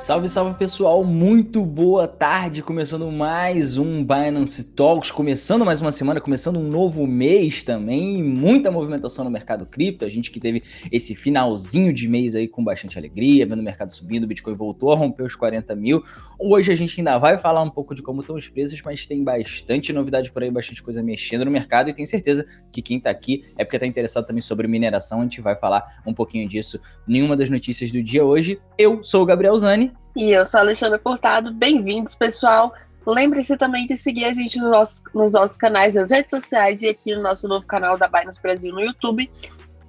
Salve, salve pessoal, muito boa tarde, começando mais um Binance Talks, começando mais uma semana, começando um novo mês também, muita movimentação no mercado cripto, a gente que teve esse finalzinho de mês aí com bastante alegria, vendo o mercado subindo, o Bitcoin voltou a romper os 40 mil, hoje a gente ainda vai falar um pouco de como estão os preços, mas tem bastante novidade por aí, bastante coisa mexendo no mercado e tenho certeza que quem tá aqui é porque tá interessado também sobre mineração, a gente vai falar um pouquinho disso em uma das notícias do dia hoje. Eu sou o Gabriel Zani, e eu sou a Alexandra Portado. Bem-vindos, pessoal. Lembre-se também de seguir a gente nos nossos, nos nossos canais nas redes sociais e aqui no nosso novo canal da Binance Brasil no YouTube.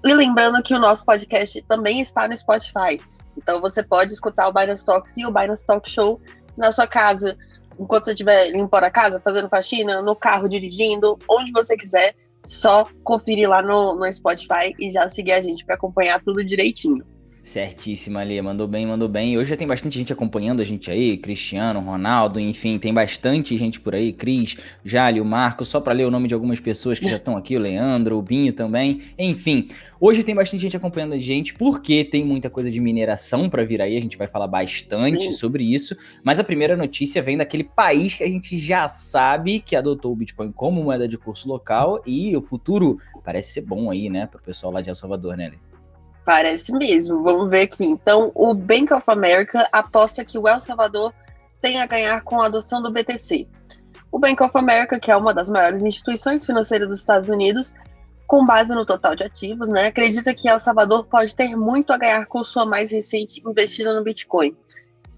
E lembrando que o nosso podcast também está no Spotify. Então você pode escutar o Binance Talks e o Binance Talk Show na sua casa, enquanto você estiver limpando a casa, fazendo faxina, no carro, dirigindo, onde você quiser. Só conferir lá no, no Spotify e já seguir a gente para acompanhar tudo direitinho. Certíssima ali, mandou bem, mandou bem. Hoje já tem bastante gente acompanhando a gente aí, Cristiano, Ronaldo, enfim, tem bastante gente por aí, Cris, Jálio, Marco, só para ler o nome de algumas pessoas que já estão aqui, o Leandro, o Binho também. Enfim, hoje tem bastante gente acompanhando a gente, porque tem muita coisa de mineração para vir aí, a gente vai falar bastante sobre isso. Mas a primeira notícia vem daquele país que a gente já sabe que adotou o Bitcoin como moeda de curso local e o futuro parece ser bom aí, né, pro pessoal lá de El Salvador, né, Lê? Parece mesmo. Vamos ver aqui. Então, o Bank of America aposta que o El Salvador tem a ganhar com a adoção do BTC. O Bank of America, que é uma das maiores instituições financeiras dos Estados Unidos, com base no total de ativos, né, acredita que El Salvador pode ter muito a ganhar com sua mais recente investida no Bitcoin.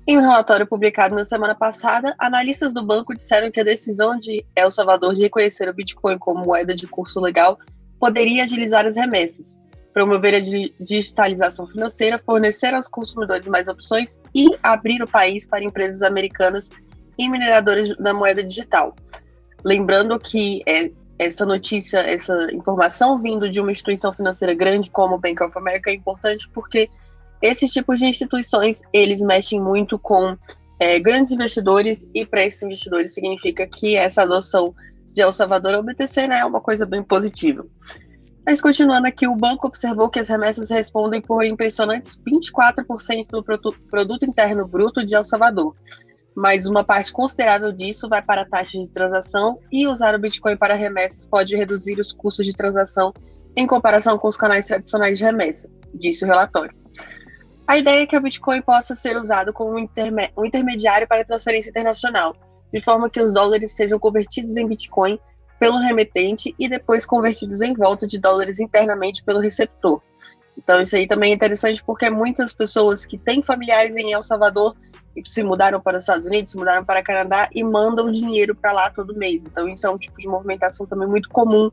Em um relatório publicado na semana passada, analistas do banco disseram que a decisão de El Salvador de reconhecer o Bitcoin como moeda de curso legal poderia agilizar as remessas, promover a digitalização financeira, fornecer aos consumidores mais opções e abrir o país para empresas americanas e mineradoras da moeda digital. Lembrando que é, essa notícia, essa informação vindo de uma instituição financeira grande como o Bank of America é importante porque esses tipos de instituições eles mexem muito com é, grandes investidores e para esses investidores significa que essa adoção de El Salvador ao BTC né, é uma coisa bem positiva. Mas continuando aqui, o banco observou que as remessas respondem por impressionantes 24% do produto interno bruto de El Salvador. Mas uma parte considerável disso vai para taxas de transação e usar o Bitcoin para remessas pode reduzir os custos de transação em comparação com os canais tradicionais de remessa, disse o relatório. A ideia é que o Bitcoin possa ser usado como um, intermediário para transferência internacional, de forma que os dólares sejam convertidos em Bitcoin pelo remetente e depois convertidos em volta de dólares internamente pelo receptor. Então isso aí também é interessante porque muitas pessoas que têm familiares em El Salvador se mudaram para os Estados Unidos, se mudaram para Canadá e mandam dinheiro para lá todo mês. Então isso é um tipo de movimentação também muito comum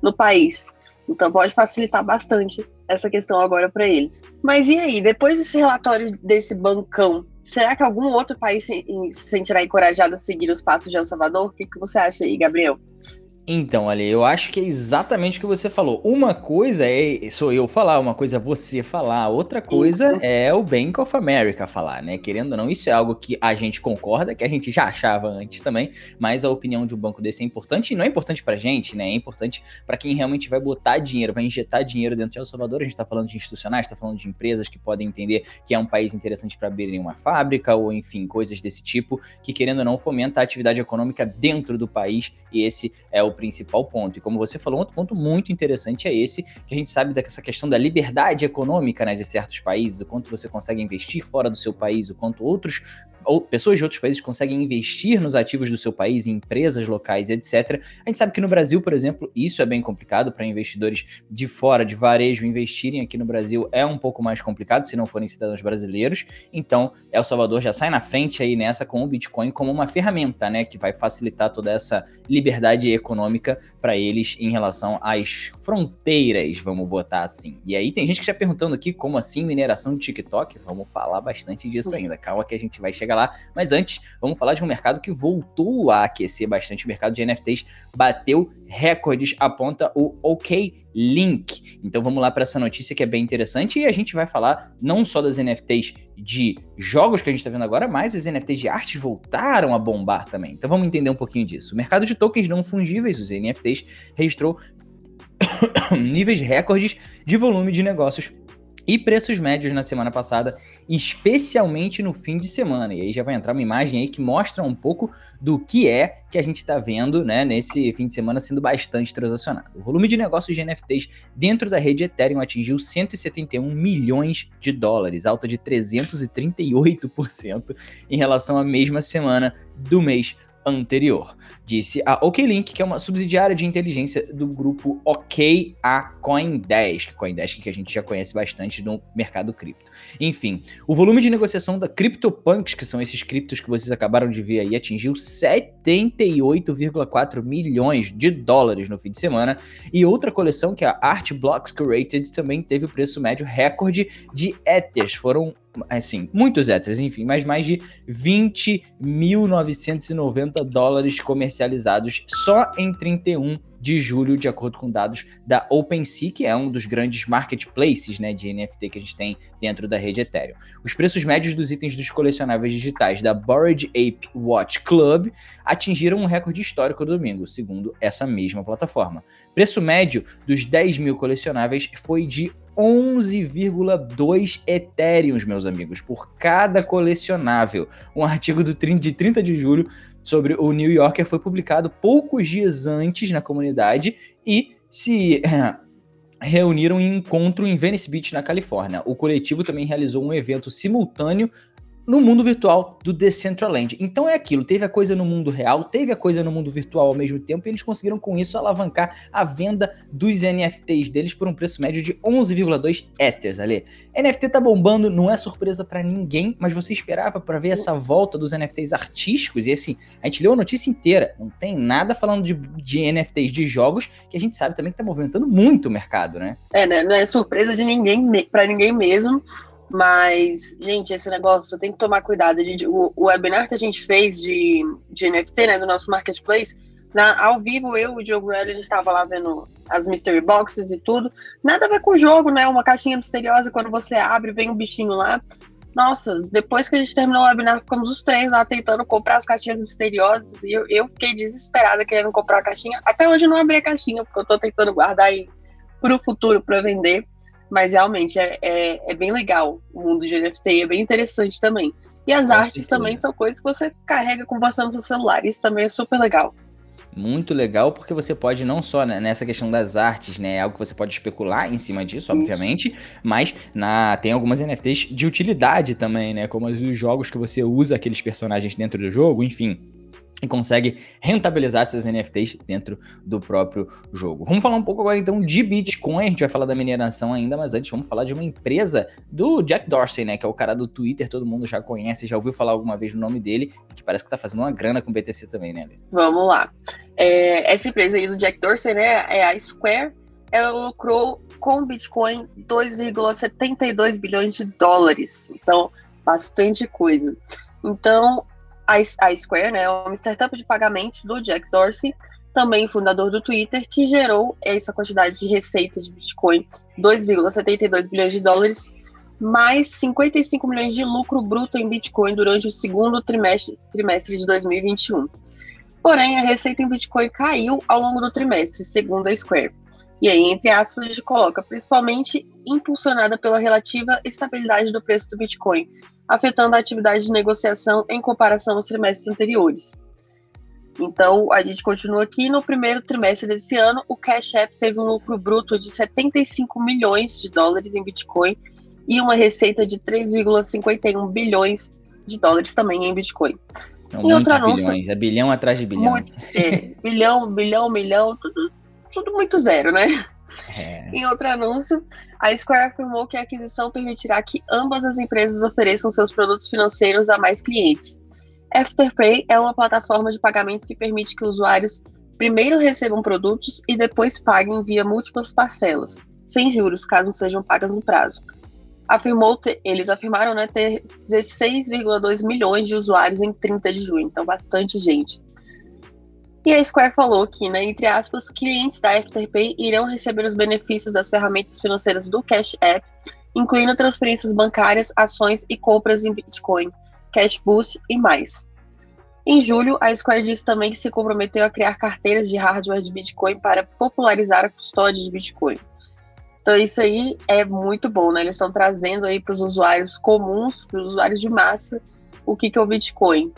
no país. Então pode facilitar bastante essa questão agora para eles. Mas e aí, depois desse relatório desse bancão, será que algum outro país se, se sentirá encorajado a seguir os passos de El Salvador? O que, que você acha aí, Gabriel? Então, ali, eu acho que é exatamente o que você falou. Uma coisa é sou eu falar, uma coisa é você falar, outra coisa é o Bank of America falar, né? Querendo ou não, isso é algo que a gente concorda, que a gente já achava antes também, mas a opinião de um banco desse é importante e não é importante pra gente, né? É importante para quem realmente vai botar dinheiro, vai injetar dinheiro dentro de El Salvador. A gente tá falando de institucionais, tá falando de empresas que podem entender que é um país interessante para abrirem uma fábrica ou enfim, coisas desse tipo, que querendo ou não fomenta a atividade econômica dentro do país e esse é o principal ponto. E como você falou, outro ponto muito interessante é esse, que a gente sabe dessa questão da liberdade econômica né, de certos países, o quanto você consegue investir fora do seu país, o quanto outros ou pessoas de outros países conseguem investir nos ativos do seu país, em empresas locais, etc. A gente sabe que no Brasil, por exemplo, isso é bem complicado para investidores de fora, de varejo, investirem aqui no Brasil é um pouco mais complicado se não forem cidadãos brasileiros. Então, El Salvador já sai na frente aí nessa com o Bitcoin como uma ferramenta, né, que vai facilitar toda essa liberdade econômica para eles em relação às fronteiras, vamos botar assim. E aí tem gente que está perguntando aqui como assim mineração de TikTok? Vamos falar bastante disso ainda. Calma que a gente vai chegar chega lá. Mas antes, vamos falar de um mercado que voltou a aquecer bastante. O mercado de NFTs bateu recordes, aponta o OK Link. Então vamos lá para essa notícia que é bem interessante e a gente vai falar não só das NFTs de jogos que a gente está vendo agora, mas os NFTs de arte voltaram a bombar também. Então vamos entender um pouquinho disso. O mercado de tokens não fungíveis, os NFTs, registrou níveis recordes de volume de negócios e preços médios na semana passada, especialmente no fim de semana. E aí já vai entrar uma imagem aí que mostra um pouco do que é que a gente está vendo né, nesse fim de semana sendo bastante transacionado. O volume de negócios de NFTs dentro da rede Ethereum atingiu 171 milhões de dólares, alta de 338% em relação à mesma semana do mês anterior, disse a OKLink, que é uma subsidiária de inteligência do grupo OK a Coindesk, Coindesk que a gente já conhece bastante no mercado cripto. Enfim, o volume de negociação da CryptoPunks, que são esses criptos que vocês acabaram de ver aí, atingiu 78,4 milhões de dólares no fim de semana, e outra coleção que é a Art Blocks Curated também teve o preço médio recorde de Ethers, foram assim, muitos héteros, enfim, mas mais de 20.990 dólares comercializados só em 31 de julho, de acordo com dados da OpenSea, que é um dos grandes marketplaces né, de NFT que a gente tem dentro da rede Ethereum. Os preços médios dos itens dos colecionáveis digitais da Bored Ape Watch Club atingiram um recorde histórico no domingo, segundo essa mesma plataforma. Preço médio dos 10 mil colecionáveis foi de 11,2 Ethereums, meus amigos, por cada colecionável. Um artigo do, de 30 de julho sobre o New Yorker foi publicado poucos dias antes na comunidade e se reuniram em encontro em Venice Beach, na Califórnia. O coletivo também realizou um evento simultâneo no mundo virtual do Decentraland. Então é aquilo, teve a coisa no mundo real, teve a coisa no mundo virtual ao mesmo tempo, e eles conseguiram com isso alavancar a venda dos NFTs deles por um preço médio de 11,2 Ethers, ali. NFT tá bombando, não é surpresa para ninguém, mas você esperava para ver essa volta dos NFTs artísticos, e assim, a gente leu a notícia inteira, não tem nada falando de, de NFTs de jogos, que a gente sabe também que tá movimentando muito o mercado, né? É, né? Não é surpresa de ninguém, para ninguém mesmo. Mas, gente, esse negócio tem que tomar cuidado. Gente, o, o, webinar que a gente fez de, de NFT, né, do nosso marketplace, na, ao vivo, eu e o Diogo Hélio, a gente estava lá vendo as mystery boxes e tudo. Nada a ver com o jogo, né? Uma caixinha misteriosa, quando você abre, vem um bichinho lá. Nossa, depois que a gente terminou o webinar, ficamos os três lá tentando comprar as caixinhas misteriosas. E eu, eu fiquei desesperada querendo comprar a caixinha. Até hoje eu não abri a caixinha, porque eu estou tentando guardar aí o futuro para vender. Mas realmente é, é, é, bem legal o mundo de NFT, é bem interessante também. E as artes também são coisas que você carrega com você no seu celular. Isso também é super legal. Muito legal, porque você pode não só nessa questão das artes, né? É algo que você pode especular em cima disso, obviamente, Isso. mas na, tem algumas NFTs de utilidade também, né? Como os jogos que você usa aqueles personagens dentro do jogo, enfim e consegue rentabilizar essas NFTs dentro do próprio jogo. Vamos falar um pouco agora então de Bitcoin, a gente vai falar da mineração ainda, mas antes vamos falar de uma empresa do Jack Dorsey, né, que é o cara do Twitter, todo mundo já conhece, já ouviu falar alguma vez o no nome dele, que parece que tá fazendo uma grana com o BTC também, né? Vamos lá. É, essa empresa aí do Jack Dorsey, né, é a Square, ela lucrou com Bitcoin 2,72 bilhões de dólares, então bastante coisa. Então, a, Square, né, é uma startup de pagamentos do Jack Dorsey, também fundador do Twitter, que gerou essa quantidade de receita de Bitcoin, 2,72 bilhões de dólares, mais 55 milhões de lucro bruto em Bitcoin durante o segundo trimestre, trimestre de 2021. Porém, a receita em Bitcoin caiu ao longo do trimestre, segundo a Square. E aí, entre aspas, a gente coloca principalmente impulsionada pela relativa estabilidade do preço do Bitcoin, afetando a atividade de negociação em comparação aos trimestres anteriores. Então, a gente continua aqui. No primeiro trimestre desse ano, o Cash App teve um lucro bruto de 75 milhões de dólares em Bitcoin e uma receita de 3,51 bilhões de dólares também em Bitcoin. Então, em outro anúncio, bilhões, é bilhão atrás de bilhão. Muito, é, bilhão, bilhão, milhão, tudo, tudo muito zero, né? É. Em outro anúncio, a Square afirmou que a aquisição permitirá que ambas as empresas ofereçam seus produtos financeiros a mais clientes. Afterpay é uma plataforma de pagamentos que permite que usuários primeiro recebam produtos e depois paguem via múltiplas parcelas, sem juros, caso sejam pagas no prazo. Afirmou ter, eles afirmaram né, ter 16,2 milhões de usuários em 30 de junho, então bastante gente. E a Square falou que, né, entre aspas, clientes da Afterpay irão receber os benefícios das ferramentas financeiras do Cash App, incluindo transferências bancárias, ações e compras em Bitcoin, Cash Boost e mais. Em julho, a Square disse também que se comprometeu a criar carteiras de hardware de Bitcoin para popularizar a custódia de Bitcoin. Então isso aí é muito bom, né? Eles estão trazendo aí para os usuários comuns, para os usuários de massa, o que, que é o Bitcoin.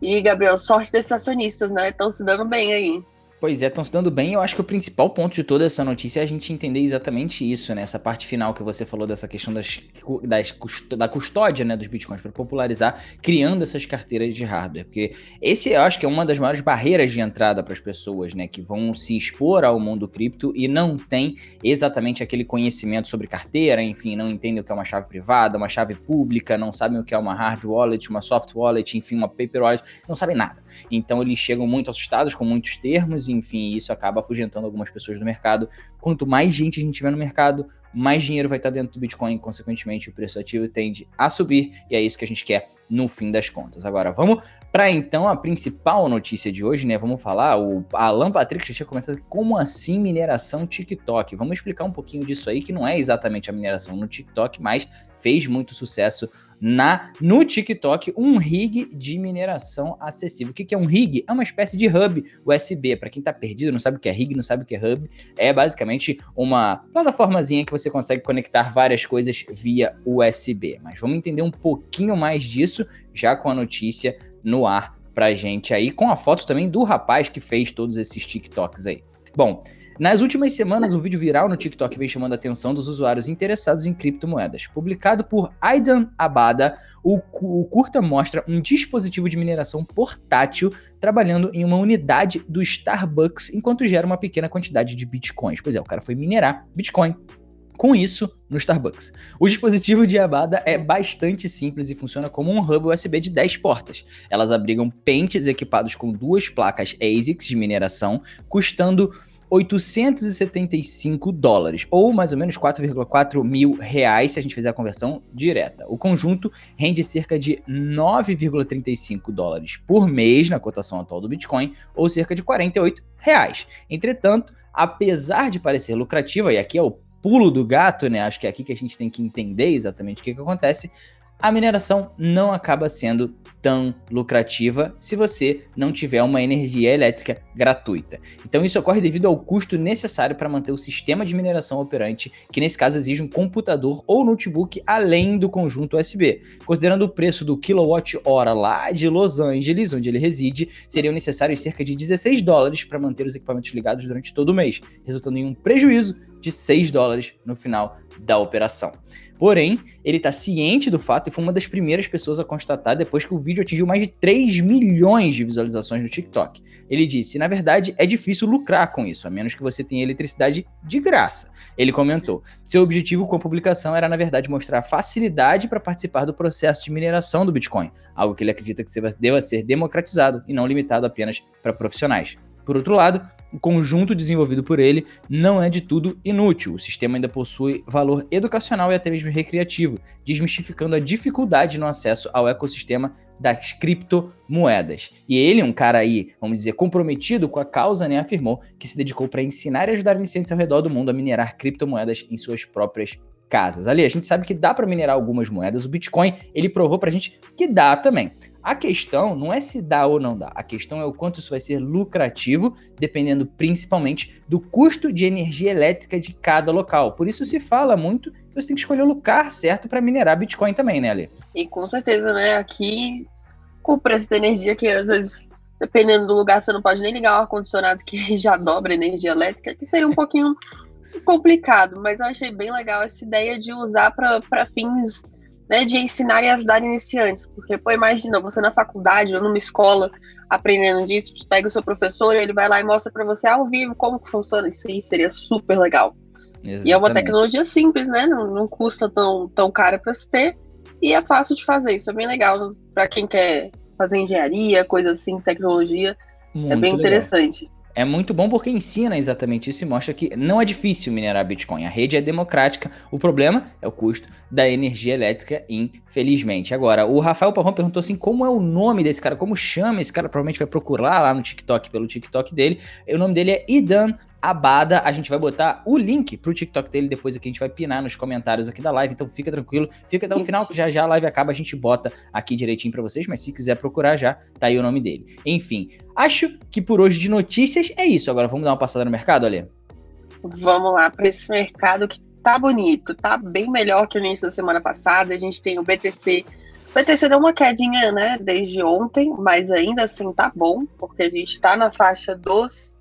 E, Gabriel, sorte desses acionistas, né? Estão se dando bem aí. Pois é, estão se dando bem. Eu acho que o principal ponto de toda essa notícia é a gente entender exatamente isso, né? Essa parte final que você falou dessa questão das, das da custódia né, dos bitcoins para popularizar, criando essas carteiras de hardware. Porque esse eu acho que é uma das maiores barreiras de entrada para as pessoas, né? Que vão se expor ao mundo cripto e não tem exatamente aquele conhecimento sobre carteira, enfim, não entendem o que é uma chave privada, uma chave pública, não sabem o que é uma hard wallet, uma soft wallet, enfim, uma paper wallet, não sabem nada. Então eles chegam muito assustados com muitos termos enfim, isso acaba afugentando algumas pessoas do mercado. Quanto mais gente a gente tiver no mercado, mais dinheiro vai estar dentro do Bitcoin, consequentemente o preço ativo tende a subir, e é isso que a gente quer no fim das contas. Agora, vamos para então a principal notícia de hoje, né? Vamos falar, o Alan Patrick já tinha comentado como assim mineração TikTok. Vamos explicar um pouquinho disso aí, que não é exatamente a mineração no TikTok, mas fez muito sucesso na no TikTok um rig de mineração acessível. O que, que é um rig? É uma espécie de hub USB. Para quem está perdido, não sabe o que é rig, não sabe o que é hub, é basicamente uma plataformazinha que você consegue conectar várias coisas via USB. Mas vamos entender um pouquinho mais disso já com a notícia no ar pra gente aí, com a foto também do rapaz que fez todos esses TikToks aí. Bom, nas últimas semanas, um vídeo viral no TikTok vem chamando a atenção dos usuários interessados em criptomoedas. Publicado por Aidan Abada, o, o curta mostra um dispositivo de mineração portátil trabalhando em uma unidade do Starbucks enquanto gera uma pequena quantidade de bitcoins. Pois é, o cara foi minerar Bitcoin com isso no Starbucks. O dispositivo de Abada é bastante simples e funciona como um hub USB de 10 portas. Elas abrigam pentes equipados com duas placas ASICs de mineração, custando 875 dólares, ou mais ou menos 4,4 mil reais se a gente fizer a conversão direta. O conjunto rende cerca de 9,35 dólares por mês na cotação atual do Bitcoin, ou cerca de 48 reais. Entretanto, apesar de parecer lucrativa, e aqui é o pulo do gato, né? Acho que é aqui que a gente tem que entender exatamente o que, que acontece a mineração não acaba sendo tão lucrativa se você não tiver uma energia elétrica gratuita. Então isso ocorre devido ao custo necessário para manter o sistema de mineração operante, que nesse caso exige um computador ou notebook além do conjunto USB. Considerando o preço do kilowatt-hora lá de Los Angeles, onde ele reside, seriam necessários cerca de 16 dólares para manter os equipamentos ligados durante todo o mês, resultando em um prejuízo de 6 dólares no final da operação. Porém, ele está ciente do fato e foi uma das primeiras pessoas a constatar depois que o vídeo atingiu mais de 3 milhões de visualizações no TikTok. Ele disse: na verdade, é difícil lucrar com isso, a menos que você tenha eletricidade de graça. Ele comentou: seu objetivo com a publicação era, na verdade, mostrar facilidade para participar do processo de mineração do Bitcoin, algo que ele acredita que deva ser democratizado e não limitado apenas para profissionais. Por outro lado, o conjunto desenvolvido por ele não é de tudo inútil. O sistema ainda possui valor educacional e até mesmo recreativo, desmistificando a dificuldade no acesso ao ecossistema das criptomoedas. E ele, um cara aí, vamos dizer, comprometido com a causa, né, afirmou que se dedicou para ensinar e ajudar iniciantes ao redor do mundo a minerar criptomoedas em suas próprias casas. Ali, a gente sabe que dá para minerar algumas moedas. O Bitcoin, ele provou para a gente que dá também. A questão não é se dá ou não dá, a questão é o quanto isso vai ser lucrativo, dependendo principalmente do custo de energia elétrica de cada local. Por isso se fala muito que você tem que escolher o lugar certo para minerar Bitcoin também, né, Ali? E com certeza, né? Aqui, com o preço da energia, que às vezes, dependendo do lugar, você não pode nem ligar o ar-condicionado que já dobra a energia elétrica, que seria um pouquinho complicado, mas eu achei bem legal essa ideia de usar para fins né, de ensinar e ajudar iniciantes. Porque, pô, imagina, você na faculdade ou numa escola aprendendo disso, pega o seu professor e ele vai lá e mostra para você ao vivo como que funciona isso aí, seria super legal. Exatamente. E é uma tecnologia simples, né? Não, não custa tão, tão cara para se ter e é fácil de fazer. Isso é bem legal para quem quer fazer engenharia, coisa assim, tecnologia. Muito é bem legal. interessante é muito bom porque ensina exatamente isso e mostra que não é difícil minerar Bitcoin. A rede é democrática. O problema é o custo da energia elétrica, infelizmente. Agora, o Rafael Pavão perguntou assim: como é o nome desse cara? Como chama esse cara? Provavelmente vai procurar lá no TikTok, pelo TikTok dele. O nome dele é Idan Abada. A gente vai botar o link pro TikTok dele depois aqui, a gente vai pinar nos comentários aqui da live, então fica tranquilo, fica até o final, que já já a live acaba, a gente bota aqui direitinho para vocês, mas se quiser procurar já, tá aí o nome dele. Enfim, acho que por hoje de notícias é isso. Agora vamos dar uma passada no mercado, Alê? vamos lá para esse mercado que tá bonito, tá bem melhor que o início da semana passada. A gente tem o BTC. O BTC deu uma quedinha, né, desde ontem, mas ainda assim tá bom, porque a gente tá na faixa dos.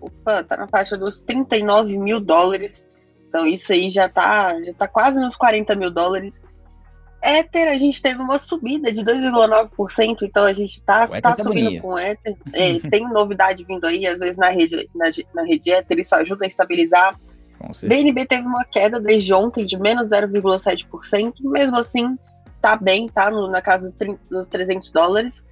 Opa, tá na faixa dos 39 mil dólares. Então isso aí já tá, já tá quase nos 40 mil dólares. Ether, a gente teve uma subida de 2,9%, então a gente tá, tá subindo com Ether. É, tem novidade vindo aí, às vezes na rede, na, na rede Ether, isso ajuda a estabilizar. BNB teve uma queda desde ontem de menos 0,7%, mesmo assim tá bem, tá no, na casa dos, 30, dos 300 dólares.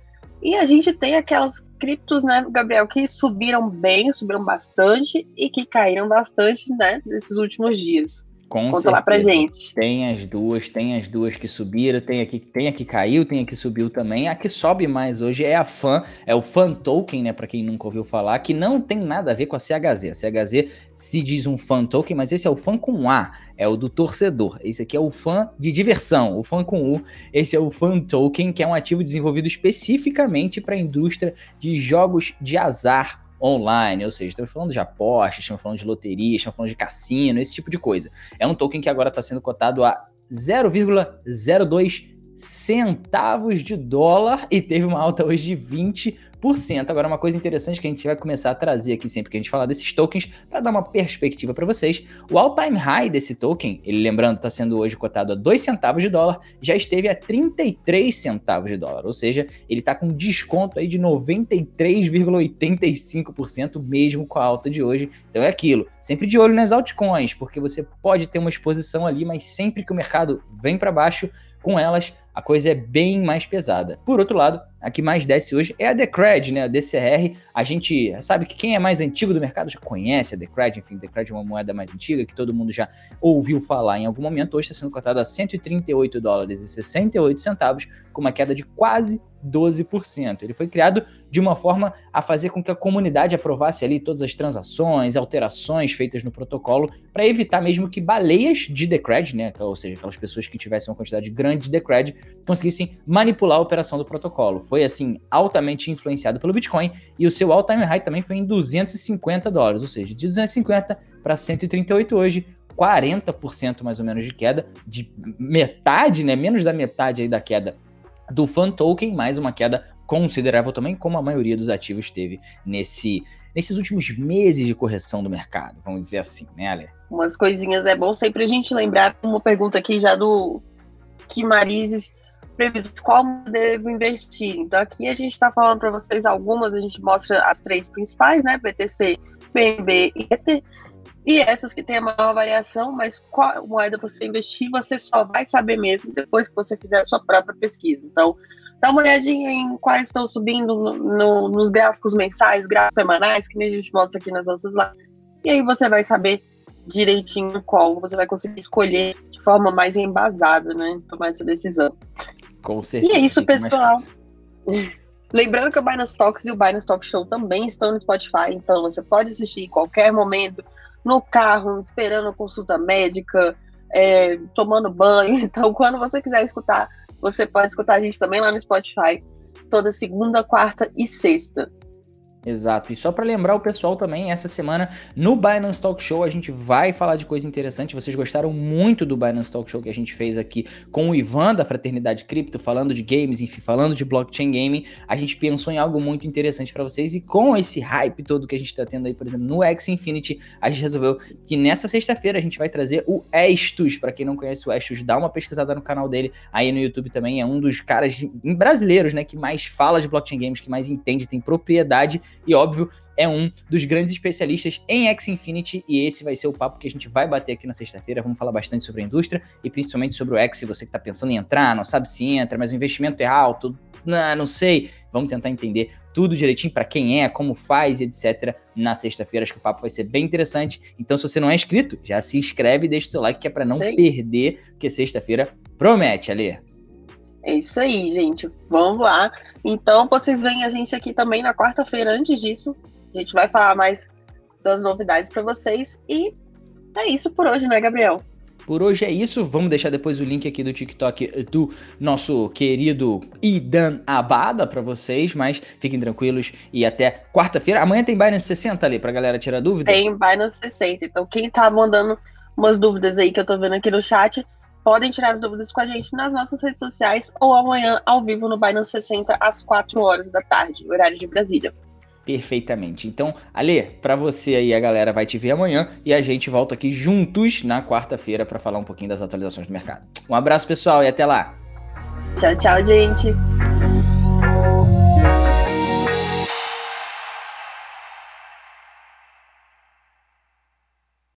E a gente tem aquelas criptos, né, Gabriel, que subiram bem, subiram bastante e que caíram bastante, né, nesses últimos dias. Com Conta certeza. lá pra gente. Tem as duas, tem as duas que subiram, tem aqui, tem a que caiu, tem a que subiu também. A que sobe mais hoje é a FAN, é o FAN Token, né? Pra quem nunca ouviu falar, que não tem nada a ver com a CHZ. A CHZ se diz um FAN Token, mas esse é o FAN com A, é o do torcedor. Esse aqui é o FAN de diversão, o FAN com U. Esse é o FAN Token, que é um ativo desenvolvido especificamente para a indústria de jogos de azar online, ou seja, estamos falando de apostas, estamos falando de loteria, estamos falando de cassino, esse tipo de coisa. É um token que agora está sendo cotado a 0,02 centavos de dólar e teve uma alta hoje de 20 Agora, uma coisa interessante que a gente vai começar a trazer aqui sempre que a gente falar desses tokens, para dar uma perspectiva para vocês, o all-time high desse token, ele lembrando, está sendo hoje cotado a 2 centavos de dólar, já esteve a 33 centavos de dólar, ou seja, ele está com desconto aí de 93,85% mesmo com a alta de hoje. Então é aquilo, sempre de olho nas altcoins, porque você pode ter uma exposição ali, mas sempre que o mercado vem para baixo, com elas a coisa é bem mais pesada. Por outro lado, a que mais desce hoje é a Decred, né? A DCR. A gente sabe que quem é mais antigo do mercado já conhece a Decred, enfim, Decred é uma moeda mais antiga que todo mundo já ouviu falar em algum momento. Hoje está sendo cotada a 138 dólares e 68 centavos, com uma queda de quase 12%. Ele foi criado de uma forma a fazer com que a comunidade aprovasse ali todas as transações, alterações feitas no protocolo, para evitar mesmo que baleias de Decred, né, ou seja, aquelas pessoas que tivessem uma quantidade grande de Decred, conseguissem manipular a operação do protocolo. Foi assim altamente influenciado pelo Bitcoin e o seu all-time high também foi em 250 dólares, ou seja, de 250 para 138 hoje, 40% mais ou menos de queda, de metade, né, menos da metade aí da queda do Fan Token, mais uma queda considerável também, como a maioria dos ativos teve nesse, nesses últimos meses de correção do mercado, vamos dizer assim, né, Ale? Umas coisinhas é bom sempre a gente lembrar, uma pergunta aqui já do que Marizes previsto qual devo investir. Então aqui a gente está falando para vocês algumas, a gente mostra as três principais, né, BTC, BNB e Ether. E essas que tem a maior variação, mas qual moeda você investir, você só vai saber mesmo depois que você fizer a sua própria pesquisa. Então, dá uma olhadinha em quais estão subindo no, no, nos gráficos mensais, gráficos semanais, que a gente mostra aqui nas nossas lives. E aí você vai saber direitinho qual você vai conseguir escolher de forma mais embasada, né? Tomar essa decisão. Com certeza. E é isso, pessoal. Lembrando que o Binance Talks e o Binance Talk Show também estão no Spotify, então você pode assistir em qualquer momento no carro, esperando consulta médica, é, tomando banho. Então, quando você quiser escutar, você pode escutar a gente também lá no Spotify, toda segunda, quarta e sexta. Exato. E só para lembrar o pessoal também, essa semana no Binance Talk Show a gente vai falar de coisa interessante. Vocês gostaram muito do Binance Talk Show que a gente fez aqui com o Ivan da Fraternidade Cripto, falando de games, enfim, falando de blockchain gaming. A gente pensou em algo muito interessante para vocês e com esse hype todo que a gente está tendo aí, por exemplo, no X Infinity, a gente resolveu que nessa sexta-feira a gente vai trazer o Estus. Para quem não conhece o Estus, dá uma pesquisada no canal dele aí no YouTube também. É um dos caras brasileiros, né, que mais fala de blockchain games, que mais entende, tem propriedade e óbvio, é um dos grandes especialistas em X Infinity e esse vai ser o papo que a gente vai bater aqui na sexta-feira. Vamos falar bastante sobre a indústria e principalmente sobre o X, se você que está pensando em entrar, não sabe se entra, mas o investimento é alto, não, não sei. Vamos tentar entender tudo direitinho para quem é, como faz, etc. Na sexta-feira, acho que o papo vai ser bem interessante. Então, se você não é inscrito, já se inscreve e deixa o seu like, que é para não Sim. perder, porque sexta-feira promete, Ali. É isso aí, gente. Vamos lá. Então, vocês veem a gente aqui também na quarta-feira. Antes disso, a gente vai falar mais das novidades para vocês. E é isso por hoje, né, Gabriel? Por hoje é isso. Vamos deixar depois o link aqui do TikTok do nosso querido Idan Abada para vocês, mas fiquem tranquilos e até quarta-feira. Amanhã tem Binance 60 ali pra galera tirar dúvida? Tem Binance 60. Então quem tá mandando umas dúvidas aí que eu tô vendo aqui no chat, podem tirar as dúvidas com a gente nas nossas redes sociais ou amanhã ao vivo no Binance 60 às 4 horas da tarde, horário de Brasília. Perfeitamente. Então, Ale, para você aí a galera vai te ver amanhã e a gente volta aqui juntos na quarta-feira para falar um pouquinho das atualizações do mercado. Um abraço, pessoal, e até lá. Tchau, tchau, gente.